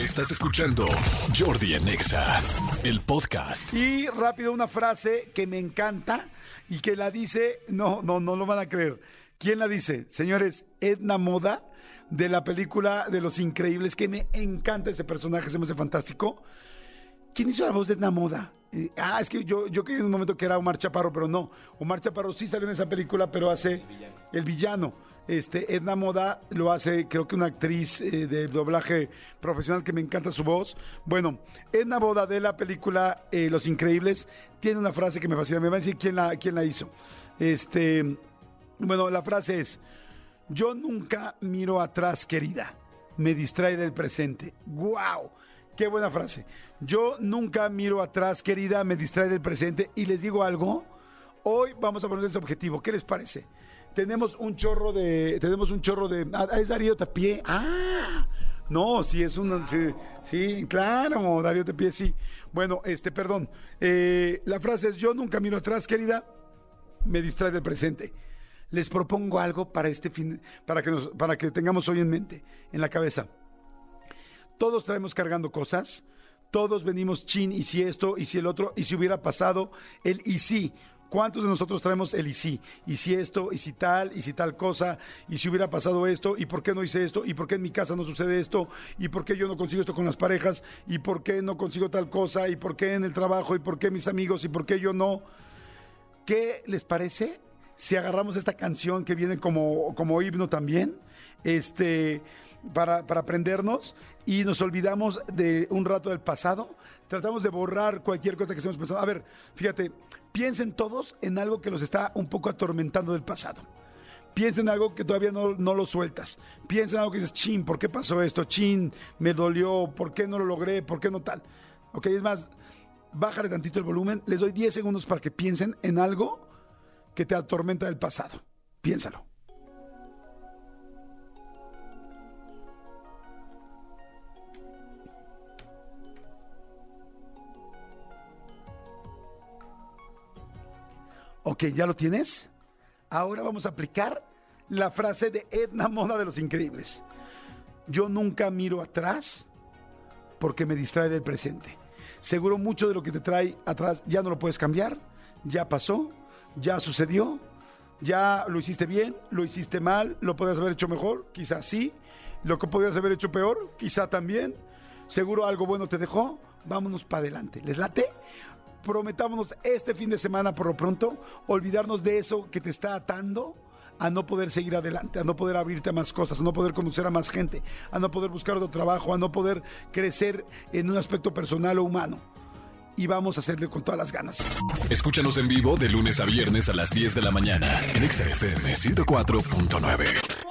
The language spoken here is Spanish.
Estás escuchando Jordi Anexa, el podcast. Y rápido una frase que me encanta y que la dice, no, no, no lo van a creer. ¿Quién la dice? Señores, Edna Moda de la película de Los Increíbles, que me encanta ese personaje, se me hace fantástico. ¿Quién hizo la voz de Edna Moda? Eh, ah, es que yo, yo creí en un momento que era Omar Chaparro, pero no. Omar Chaparro sí salió en esa película, pero hace. Este, Edna Moda lo hace, creo que una actriz eh, de doblaje profesional que me encanta su voz. Bueno, Edna Moda de la película eh, Los Increíbles tiene una frase que me fascina. Me va a decir quién la, quién la hizo. Este, bueno, la frase es: Yo nunca miro atrás, querida. Me distrae del presente. ¡Guau! Qué buena frase. Yo nunca miro atrás, querida, me distrae del presente. Y les digo algo, hoy vamos a poner ese objetivo. ¿Qué les parece? Tenemos un chorro de, tenemos un chorro de, ah, es Darío Tapié. Ah, no, sí es un, sí, sí, claro, Darío Tapié, sí. Bueno, este, perdón. Eh, la frase es, yo nunca miro atrás, querida, me distrae del presente. Les propongo algo para este fin, para que nos, para que tengamos hoy en mente, en la cabeza. Todos traemos cargando cosas, todos venimos chin y si esto y si el otro y si hubiera pasado el y si. ¿Cuántos de nosotros traemos el y si? Y si esto, y si tal, y si tal cosa, y si hubiera pasado esto, y por qué no hice esto, y por qué en mi casa no sucede esto, y por qué yo no consigo esto con las parejas, y por qué no consigo tal cosa, y por qué en el trabajo, y por qué mis amigos, y por qué yo no. ¿Qué les parece si agarramos esta canción que viene como, como himno también? Este, para, para aprendernos y nos olvidamos de un rato del pasado. Tratamos de borrar cualquier cosa que estemos pensando. A ver, fíjate, piensen todos en algo que los está un poco atormentando del pasado. Piensen en algo que todavía no, no lo sueltas. Piensen en algo que dices, chin, ¿por qué pasó esto? Chin, me dolió, ¿por qué no lo logré? ¿Por qué no tal? Ok, es más, bájale tantito el volumen. Les doy 10 segundos para que piensen en algo que te atormenta del pasado. Piénsalo. Ok, ¿ya lo tienes? Ahora vamos a aplicar la frase de Edna Moda de los Increíbles. Yo nunca miro atrás porque me distrae del presente. Seguro mucho de lo que te trae atrás ya no lo puedes cambiar, ya pasó, ya sucedió, ya lo hiciste bien, lo hiciste mal, lo podrías haber hecho mejor, quizás sí, lo que podrías haber hecho peor, quizá también. Seguro algo bueno te dejó, vámonos para adelante. ¿Les late? Prometámonos este fin de semana por lo pronto, olvidarnos de eso que te está atando a no poder seguir adelante, a no poder abrirte a más cosas, a no poder conocer a más gente, a no poder buscar otro trabajo, a no poder crecer en un aspecto personal o humano. Y vamos a hacerle con todas las ganas. Escúchanos en vivo de lunes a viernes a las 10 de la mañana en XFM 104.9.